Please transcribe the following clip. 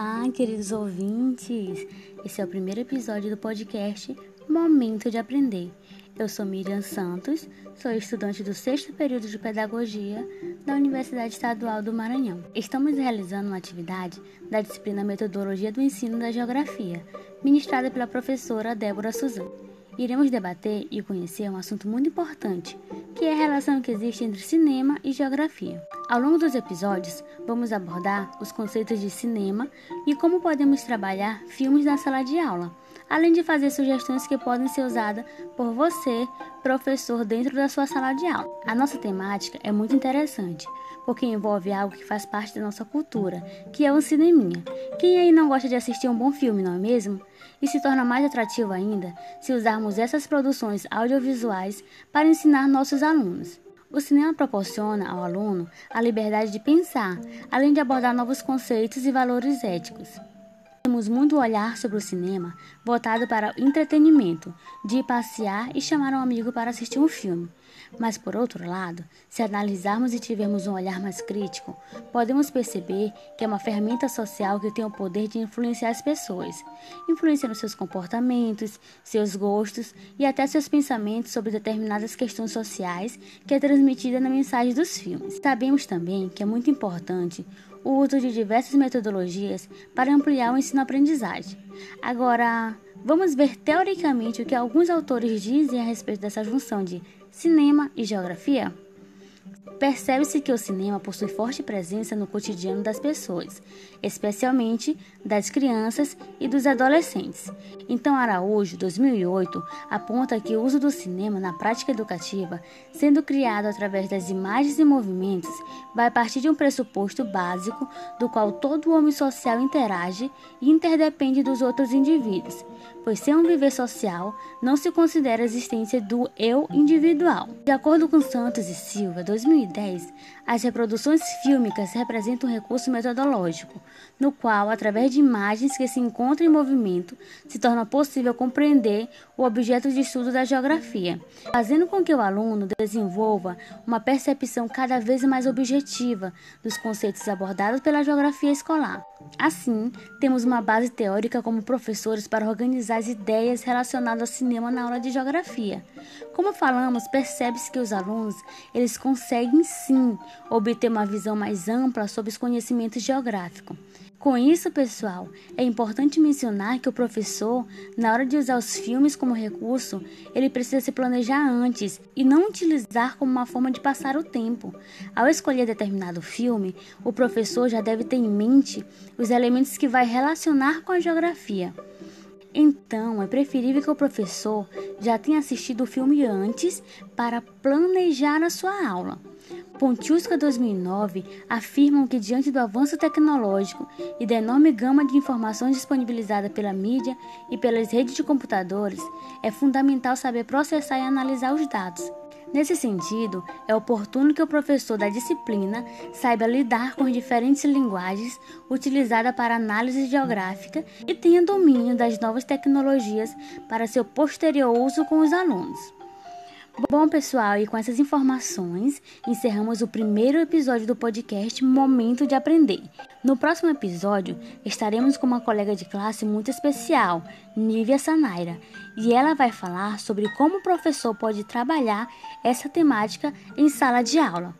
Olá, queridos ouvintes! Esse é o primeiro episódio do podcast Momento de Aprender. Eu sou Miriam Santos, sou estudante do sexto período de Pedagogia da Universidade Estadual do Maranhão. Estamos realizando uma atividade da disciplina Metodologia do Ensino da Geografia, ministrada pela professora Débora Suzano. Iremos debater e conhecer um assunto muito importante, que é a relação que existe entre cinema e geografia. Ao longo dos episódios, vamos abordar os conceitos de cinema e como podemos trabalhar filmes na sala de aula, além de fazer sugestões que podem ser usadas por você, professor, dentro da sua sala de aula. A nossa temática é muito interessante, porque envolve algo que faz parte da nossa cultura, que é o cineminha. Quem aí não gosta de assistir um bom filme, não é mesmo? E se torna mais atrativo ainda se usarmos essas produções audiovisuais para ensinar nossos alunos. O cinema proporciona ao aluno a liberdade de pensar, além de abordar novos conceitos e valores éticos. Temos muito olhar sobre o cinema voltado para o entretenimento, de passear e chamar um amigo para assistir um filme. Mas, por outro lado, se analisarmos e tivermos um olhar mais crítico, podemos perceber que é uma ferramenta social que tem o poder de influenciar as pessoas, influenciando seus comportamentos, seus gostos e até seus pensamentos sobre determinadas questões sociais que é transmitida na mensagem dos filmes. Sabemos também que é muito importante o uso de diversas metodologias para ampliar o ensino-aprendizagem. Agora, vamos ver teoricamente o que alguns autores dizem a respeito dessa junção de cinema e geografia? Percebe-se que o cinema possui forte presença no cotidiano das pessoas, especialmente das crianças e dos adolescentes. Então, Araújo, 2008, aponta que o uso do cinema na prática educativa, sendo criado através das imagens e movimentos, vai partir de um pressuposto básico do qual todo homem social interage e interdepende dos outros indivíduos, pois sem um viver social não se considera a existência do eu individual. De acordo com Santos e Silva, 2010, 2010, as reproduções fílmicas representam um recurso metodológico, no qual, através de imagens que se encontram em movimento, se torna possível compreender o objeto de estudo da geografia, fazendo com que o aluno desenvolva uma percepção cada vez mais objetiva dos conceitos abordados pela geografia escolar. Assim, temos uma base teórica como professores para organizar as ideias relacionadas ao cinema na aula de geografia. Como falamos, percebe-se que os alunos eles conseguem sim obter uma visão mais ampla sobre os conhecimentos geográficos. Com isso, pessoal, é importante mencionar que o professor, na hora de usar os filmes como recurso, ele precisa se planejar antes e não utilizar como uma forma de passar o tempo. Ao escolher determinado filme, o professor já deve ter em mente os elementos que vai relacionar com a geografia. Então, é preferível que o professor já tenha assistido o filme antes para planejar a sua aula. Pontiusca 2009 afirmam que, diante do avanço tecnológico e da enorme gama de informações disponibilizada pela mídia e pelas redes de computadores, é fundamental saber processar e analisar os dados. Nesse sentido, é oportuno que o professor da disciplina saiba lidar com as diferentes linguagens utilizadas para análise geográfica e tenha domínio das novas tecnologias para seu posterior uso com os alunos. Bom, pessoal, e com essas informações, encerramos o primeiro episódio do podcast Momento de Aprender. No próximo episódio, estaremos com uma colega de classe muito especial, Nívia Sanaira, e ela vai falar sobre como o professor pode trabalhar essa temática em sala de aula.